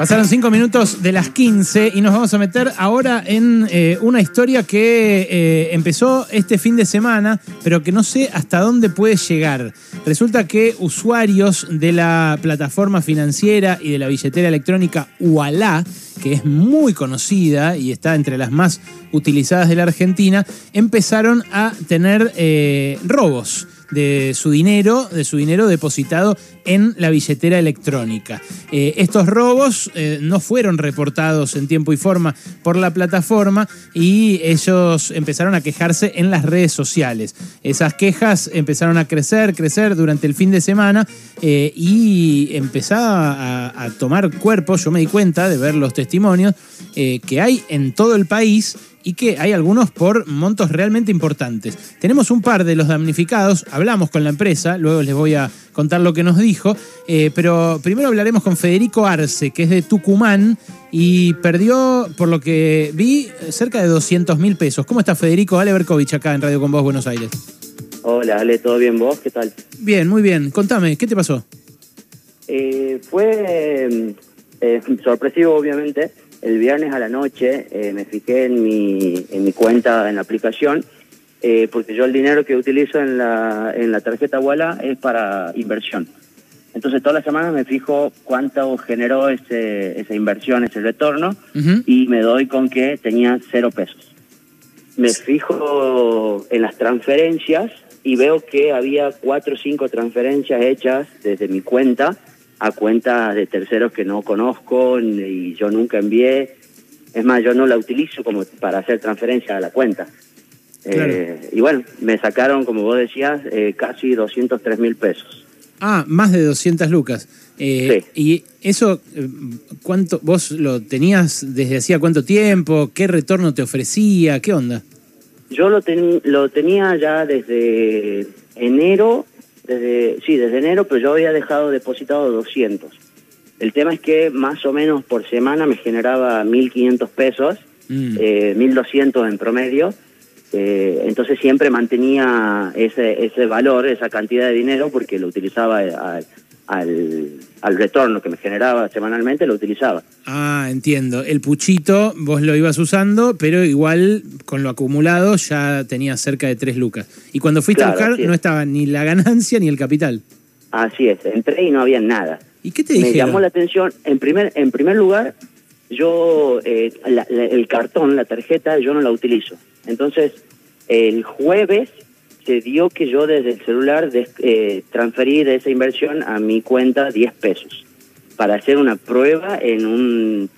Pasaron cinco minutos de las 15 y nos vamos a meter ahora en eh, una historia que eh, empezó este fin de semana, pero que no sé hasta dónde puede llegar. Resulta que usuarios de la plataforma financiera y de la billetera electrónica Ualá, que es muy conocida y está entre las más utilizadas de la Argentina, empezaron a tener eh, robos de su dinero, de su dinero depositado en la billetera electrónica. Eh, estos robos eh, no fueron reportados en tiempo y forma por la plataforma y ellos empezaron a quejarse en las redes sociales. Esas quejas empezaron a crecer, crecer durante el fin de semana eh, y empezaba a, a, tomar cuerpo, yo me di cuenta de ver los testimonios que hay en todo el país y que hay algunos por montos realmente importantes. Tenemos un par de los damnificados, hablamos con la empresa, luego les voy a contar lo que nos dijo, eh, pero primero hablaremos con Federico Arce, que es de Tucumán y perdió, por lo que vi, cerca de 200 mil pesos. ¿Cómo está Federico? Ale Berkovich acá en Radio Con Vos, Buenos Aires. Hola, Ale, ¿todo bien vos? ¿Qué tal? Bien, muy bien. Contame, ¿qué te pasó? Eh, fue eh, sorpresivo, obviamente el viernes a la noche eh, me fijé en mi, en mi cuenta en la aplicación, eh, porque yo el dinero que utilizo en la, en la tarjeta Walla es para inversión. Entonces todas las semanas me fijo cuánto generó ese, esa inversión, ese retorno, y me doy con que tenía cero pesos. Me fijo en las transferencias y veo que había cuatro o cinco transferencias hechas desde mi cuenta a cuentas de terceros que no conozco y yo nunca envié. Es más, yo no la utilizo como para hacer transferencia a la cuenta. Eh, y bueno, me sacaron, como vos decías, eh, casi 203 mil pesos. Ah, más de 200 lucas. Eh, sí. ¿Y eso, cuánto, vos lo tenías desde hacía cuánto tiempo? ¿Qué retorno te ofrecía? ¿Qué onda? Yo lo, lo tenía ya desde enero desde, sí, desde enero, pero yo había dejado depositado 200. El tema es que más o menos por semana me generaba 1.500 pesos, mm. eh, 1.200 en promedio. Eh, entonces siempre mantenía ese, ese valor, esa cantidad de dinero, porque lo utilizaba al, al, retorno que me generaba semanalmente, lo utilizaba. Ah, entiendo. El puchito vos lo ibas usando, pero igual con lo acumulado ya tenías cerca de tres lucas. Y cuando fuiste a buscar no estaba ni la ganancia ni el capital. Así es, entré y no había nada. ¿Y qué te dijeron? Me llamó la atención, en primer, en primer lugar, yo, eh, el cartón, la tarjeta, yo no la utilizo. Entonces, el jueves se dio que yo desde el celular eh, transferí de esa inversión a mi cuenta 10 pesos para hacer una prueba en un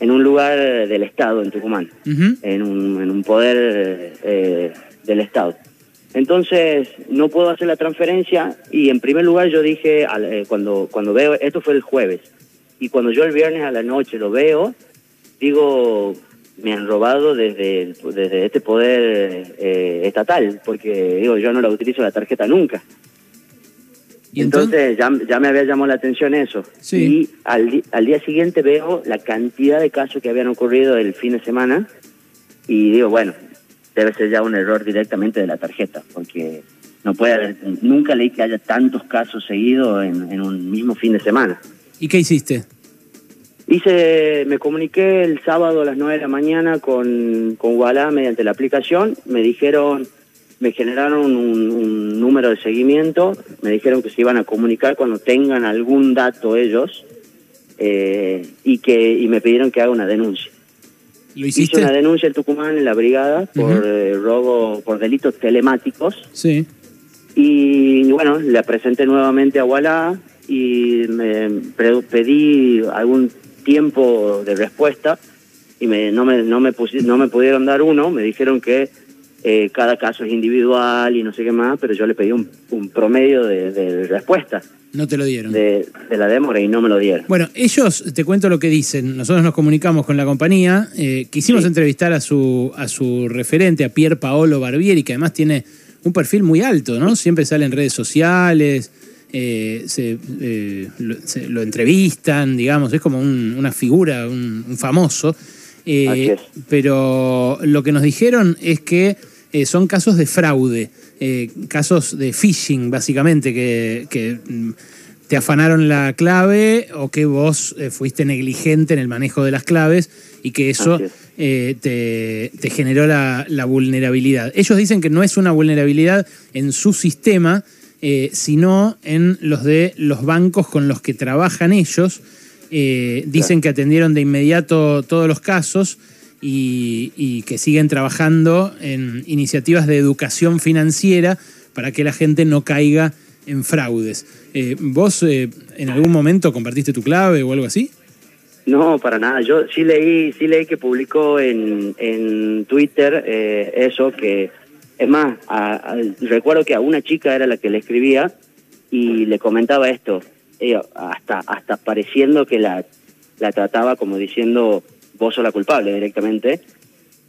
en un lugar del Estado, en Tucumán, en, un, en un poder eh, del Estado. Entonces, no puedo hacer la transferencia y en primer lugar yo dije, eh, cuando, cuando veo, esto fue el jueves, y cuando yo el viernes a la noche lo veo, digo, me han robado desde, desde este poder eh, estatal, porque digo, yo no la utilizo la tarjeta nunca. ¿Y entonces, ya, ya, me había llamado la atención eso. Y al, al día siguiente veo la cantidad de casos que habían ocurrido el fin de semana y digo, bueno, debe ser ya un error directamente de la tarjeta, porque no puede haber, nunca leí que haya tantos casos seguidos en, en un mismo fin de semana. ¿Y qué hiciste? Hice, me comuniqué el sábado a las 9 de la mañana con, con Wallah mediante la aplicación. Me dijeron, me generaron un, número de seguimiento. Me dijeron que se iban a comunicar cuando tengan algún dato ellos eh, y que y me pidieron que haga una denuncia. ¿Lo hiciste? Hice una denuncia en Tucumán en la brigada por eh, robo, por delitos telemáticos. Sí. Y bueno, la presenté nuevamente a Wallah y me pedí algún tiempo de respuesta y me, no, me, no, me no me pudieron dar uno, me dijeron que eh, cada caso es individual y no sé qué más, pero yo le pedí un, promedio de, respuesta. No te lo dieron. De, la demora y no me lo dieron. Bueno, ellos, te cuento lo que dicen. Nosotros nos comunicamos con la compañía. Eh, quisimos entrevistar a su, a su referente, a Pier Paolo Barbieri, que además tiene un perfil muy alto, ¿no? Siempre sale en redes sociales, eh, se, eh, lo, entrevistan, digamos, es como una figura, un, famoso. Eh, pero lo que nos dijeron es que son casos de fraude, casos de phishing, básicamente, que, mm, te afanaron la clave o que vos eh, fuiste negligente en el manejo de las claves y que eso eh, te, te, generó la, la, vulnerabilidad. Ellos dicen que no es una vulnerabilidad en su sistema, eh, sino en los de los bancos con los que trabajan ellos. dicen que atendieron de inmediato todos los casos y, que siguen trabajando en iniciativas de educación financiera para que la gente no caiga en fraudes. Eh, ¿Vos eh, en algún momento compartiste tu clave o algo así? No, para nada. Yo sí leí, sí leí que publicó en, en Twitter eh, eso, que es más, recuerdo que a una chica era la que le escribía y le comentaba esto, hasta hasta pareciendo que la, la trataba como diciendo vos sos la culpable directamente.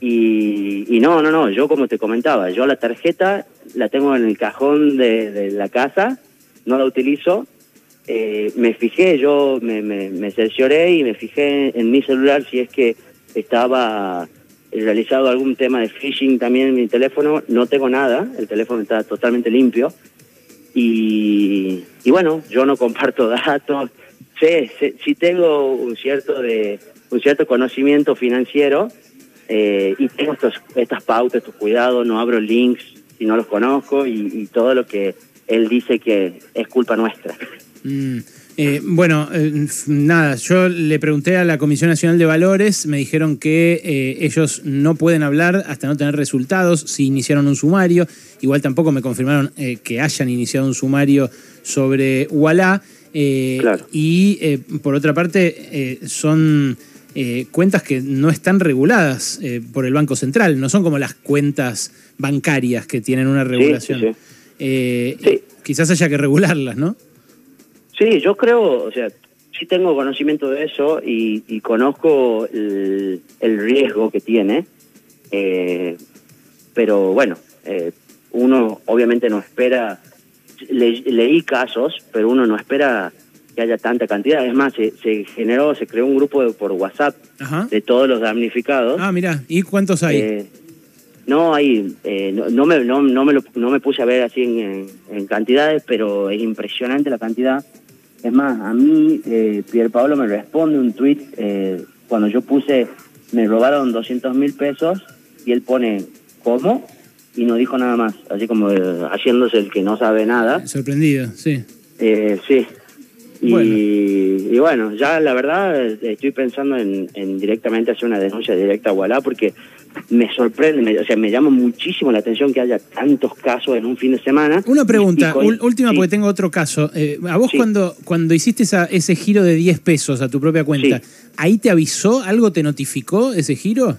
Y, y, no, no, no, yo como te comentaba, yo la tarjeta la tengo en el cajón de, la casa, no la utilizo. Eh, me fijé, yo me, me, me, cercioré y me fijé en mi celular si es que estaba realizado algún tema de phishing también en mi teléfono. No tengo nada, el teléfono está totalmente limpio. Y, y bueno, yo no comparto datos. Sé, sé, sí tengo un cierto de un cierto conocimiento financiero eh, y tengo estos, estas pautas, estos cuidados, no abro links si no los conozco y, todo lo que él dice que es culpa nuestra. Mm, eh, bueno, eh, nada, yo le pregunté a la Comisión Nacional de Valores, me dijeron que ellos no pueden hablar hasta no tener resultados si iniciaron un sumario, igual tampoco me confirmaron que hayan iniciado un sumario sobre Wallah. claro. Y por otra parte, son eh, cuentas que no están reguladas eh, por el Banco Central, no son como las cuentas bancarias que tienen una regulación. Eh, quizás haya que regularlas, ¿no? Sí, yo creo, o sea, sí tengo conocimiento de eso y, conozco el, riesgo que tiene, pero bueno, uno obviamente no espera, leí casos, pero uno no espera que haya tanta cantidad. Es más, se, generó, se creó un grupo por WhatsApp de todos los damnificados. Ah, mira, ¿y cuántos hay? Eh, no, hay, eh, no, me, no, no, me lo, no me puse a ver así en, cantidades, pero es impresionante la cantidad. Es más, a mí, eh, Pierre Pablo me responde un tweet eh, cuando yo puse, me robaron 200 mil pesos, y él pone, ¿cómo? Y no dijo nada más, así como haciéndose el que no sabe nada. Sorprendido, sí. sí, y bueno. ya la verdad estoy pensando en, directamente hacer una denuncia directa a porque me sorprende, o sea, me llama muchísimo la atención que haya tantos casos en un fin de semana. Una pregunta, última porque tengo otro caso. Eh, a vos cuando, cuando hiciste ese giro de 10 pesos a tu propia cuenta, ¿ahí te avisó? ¿Algo te notificó ese giro?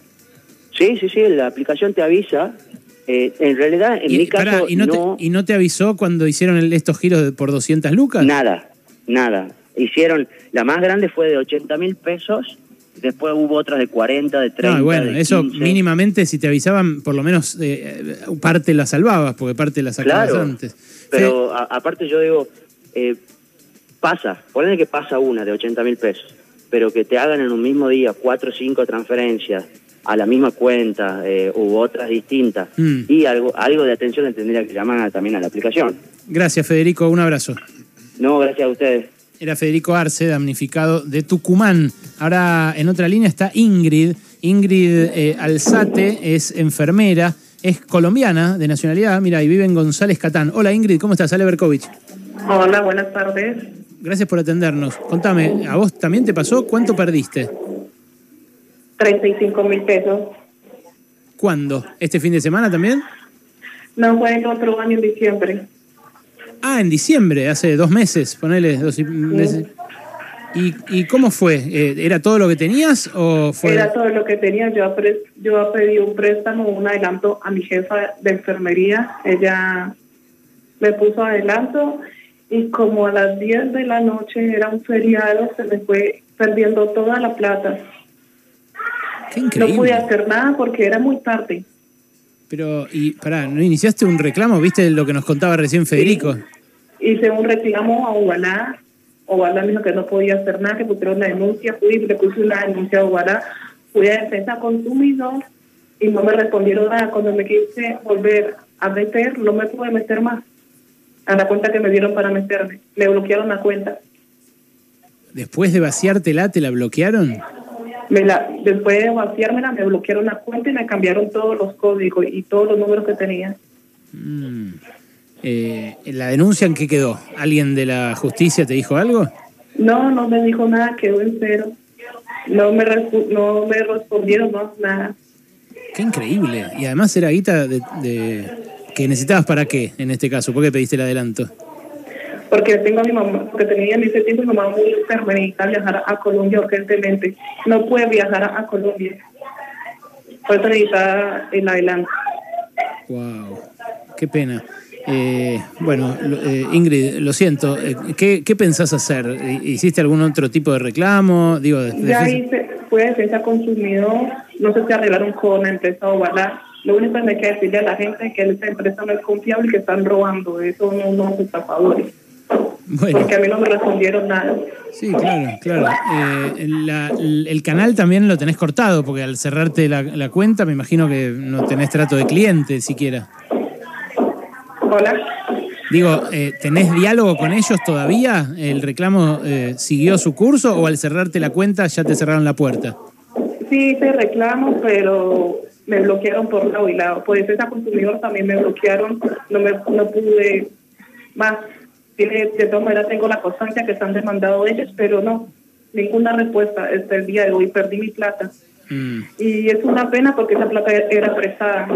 Sí, sí, sí, la aplicación te avisa. Eh, en realidad, en mi caso, ¿y no, Te, ¿Y no te avisó cuando hicieron estos giros por 200 lucas? Nada, nada. Hicieron, la más grande fue de 80 mil pesos, después hubo otras de 40, de 30. No, bueno, eso mínimamente si te avisaban, por lo menos eh, parte la salvabas, porque parte la sacabas claro, antes. Pero aparte yo digo, eh, pasa, ponle que pasa una de 80 mil pesos, pero que te hagan en un mismo día cuatro o cinco transferencias a la misma cuenta eh, u otras distintas mm. y algo, algo de atención le tendría que llamar también a la aplicación. Gracias Federico, un abrazo. No, gracias a ustedes. Era Federico Arce, damnificado de Tucumán. Ahora en otra línea está Ingrid. Ingrid eh, Alzate es enfermera, es colombiana de nacionalidad, mira, y vive en González Catán. Hola Ingrid, ¿cómo estás? Ale Berkovich. Hola, buenas tardes. Gracias por atendernos. Contame, ¿a vos también te pasó? ¿Cuánto perdiste? 35 mil pesos. ¿Cuándo? ¿Este fin de semana también? No, fue el otro año en diciembre. Ah, en diciembre, hace dos meses, ponele dos meses. ¿Y, ¿Y cómo fue? Eh, ¿Era todo lo que tenías o fue...? Era todo lo que tenía. Yo, yo pedí un préstamo, un adelanto a mi jefa de enfermería. Ella me puso adelanto y como a las 10 de la noche era un feriado, se me fue perdiendo toda la plata. Qué increíble. No pude hacer nada porque era muy tarde. Pero, y pará, ¿no iniciaste un reclamo? ¿Viste lo que nos contaba recién Federico? hice un reclamo a Ubalá. Ubalá me dijo que no podía hacer nada, que pusieron una denuncia. Fui le puse una denuncia a Ubalá. Fui a defensa consumidor y no me respondieron nada. Cuando me quise volver a meter, no me pude meter más. a la cuenta que me dieron para meterme. Me bloquearon la cuenta. Después de vaciártela, ¿te la bloquearon? Me la, después de vaciármela, me bloquearon la cuenta y me cambiaron todos los códigos y todos los números que tenía. Mm. Eh, ¿La denuncia en qué quedó? ¿Alguien de la justicia te dijo algo? No, no me dijo nada, quedó en cero. No me, no me respondieron no, nada. Qué increíble. Y además era guita de, de- que necesitabas para qué, en este caso. ¿Por qué pediste el adelanto? Porque tengo a mi mamá, porque tenía en ese tiempo mi mamá muy enferma y necesitaba viajar a Colombia urgentemente. No puede viajar a, a Colombia. Por eso necesitaba el adelanto. Wow, qué pena. Eh, bueno, eh, Ingrid, lo siento. eh, ¿qué, ¿Qué pensás hacer? ¿Hiciste algún otro tipo de reclamo? Digo, de- Ya defensa- hice, fue defensa consumidor, no sé si arreglaron con la empresa Ovalá. Lo único que me queda decirle a la gente es que esta empresa no es confiable y que están robando. Eso no unos estafadores. Bueno, Porque a mí no me respondieron nada. sí, claro, claro. Eh, la- el, canal también lo tenés cortado, porque al cerrarte la, la cuenta, me imagino que no tenés trato de cliente siquiera. Hola. Digo, eh, ¿tenés diálogo con ellos todavía? ¿El reclamo eh, siguió su curso o al cerrarte la cuenta ya te cerraron la puerta? Sí hice reclamo, pero me bloquearon por lado y lado. Por defensa consumidor también me bloquearon. No me no pude más. Tiene, de todas maneras tengo la constancia que están demandado ellos, pero no, ninguna respuesta hasta el día de hoy. Perdí mi plata. Mm. Y es una pena porque esa plata era prestada.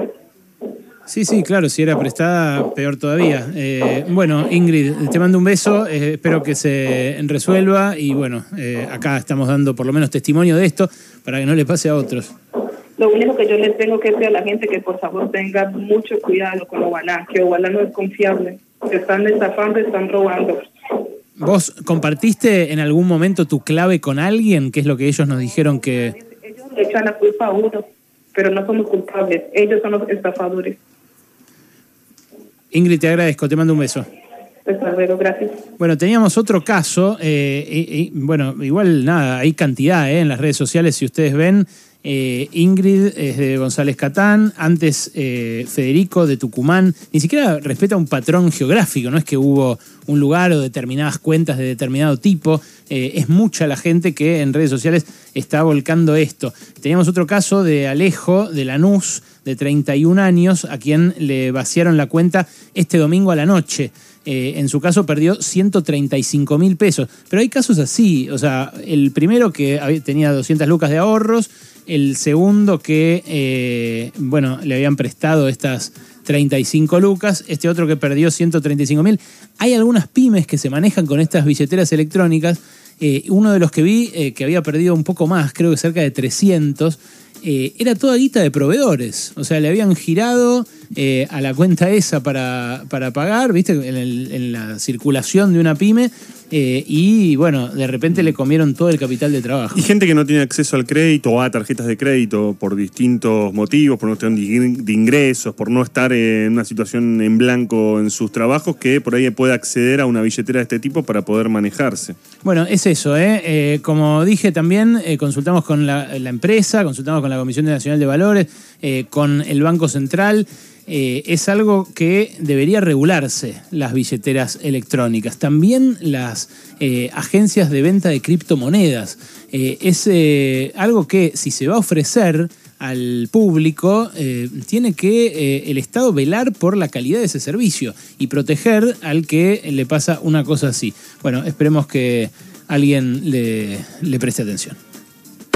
Sí, sí, claro, si era prestada, peor todavía. Eh, bueno, Ingrid, te mando un beso, eh, espero que se resuelva y bueno, eh, acá estamos dando por lo menos testimonio de esto para que no le pase a otros. Lo único que yo les tengo que decir a la gente que por favor tenga mucho cuidado con Ovalá, que Ovalá no es confiable. Se están estafando, están robando. ¿Vos compartiste en algún momento tu clave con alguien? ¿Qué es lo que ellos nos dijeron que... Ellos le echan la culpa a uno, pero no somos culpables. Ellos son los estafadores. Ingrid, te agradezco, te mando un beso. Gracias. Bueno, teníamos otro caso, eh, y- y, bueno, igual nada, hay cantidad eh, en las redes sociales, si ustedes ven, eh, Ingrid es de González Catán, antes eh, Federico de Tucumán, ni siquiera respeta un patrón geográfico, no es que hubo un lugar o determinadas cuentas de determinado tipo, eh, es mucha la gente que en redes sociales está volcando esto. Teníamos otro caso de Alejo de Lanús, de 31 años, a quien le vaciaron la cuenta este domingo a la noche. En su caso perdió 135 mil pesos. Pero hay casos así, o sea, el primero que tenía 200 lucas de ahorros, el segundo que, eh, bueno, le habían prestado estas 35 lucas, este otro que perdió 135 mil. Hay algunas pymes que se manejan con estas billeteras electrónicas. Eh, uno de los que vi eh, que había perdido un poco más, creo que cerca de 300, eh, era toda guita de proveedores. O sea, le habían girado a la cuenta esa para, para pagar, ¿viste? En la circulación de una pyme. Eh, y bueno, de repente le comieron todo el capital de trabajo. Y gente que no tiene acceso al crédito o a tarjetas de crédito por distintos motivos, por no tener de ingresos, por no estar en una situación en blanco en sus trabajos, que por ahí puede acceder a una billetera de este tipo para poder manejarse. Bueno, es eso, ¿eh? Eh, como dije también, eh, consultamos con la, la empresa, consultamos con la Comisión Nacional de Valores, con el Banco Central. Eh, es algo que debería regularse, las billeteras electrónicas. También las eh, agencias de venta de criptomonedas. Eh, es eh, algo que si se va a ofrecer al público, tiene que el Estado velar por la calidad de ese servicio y proteger al que le pasa una cosa así. Bueno, esperemos que alguien le preste atención.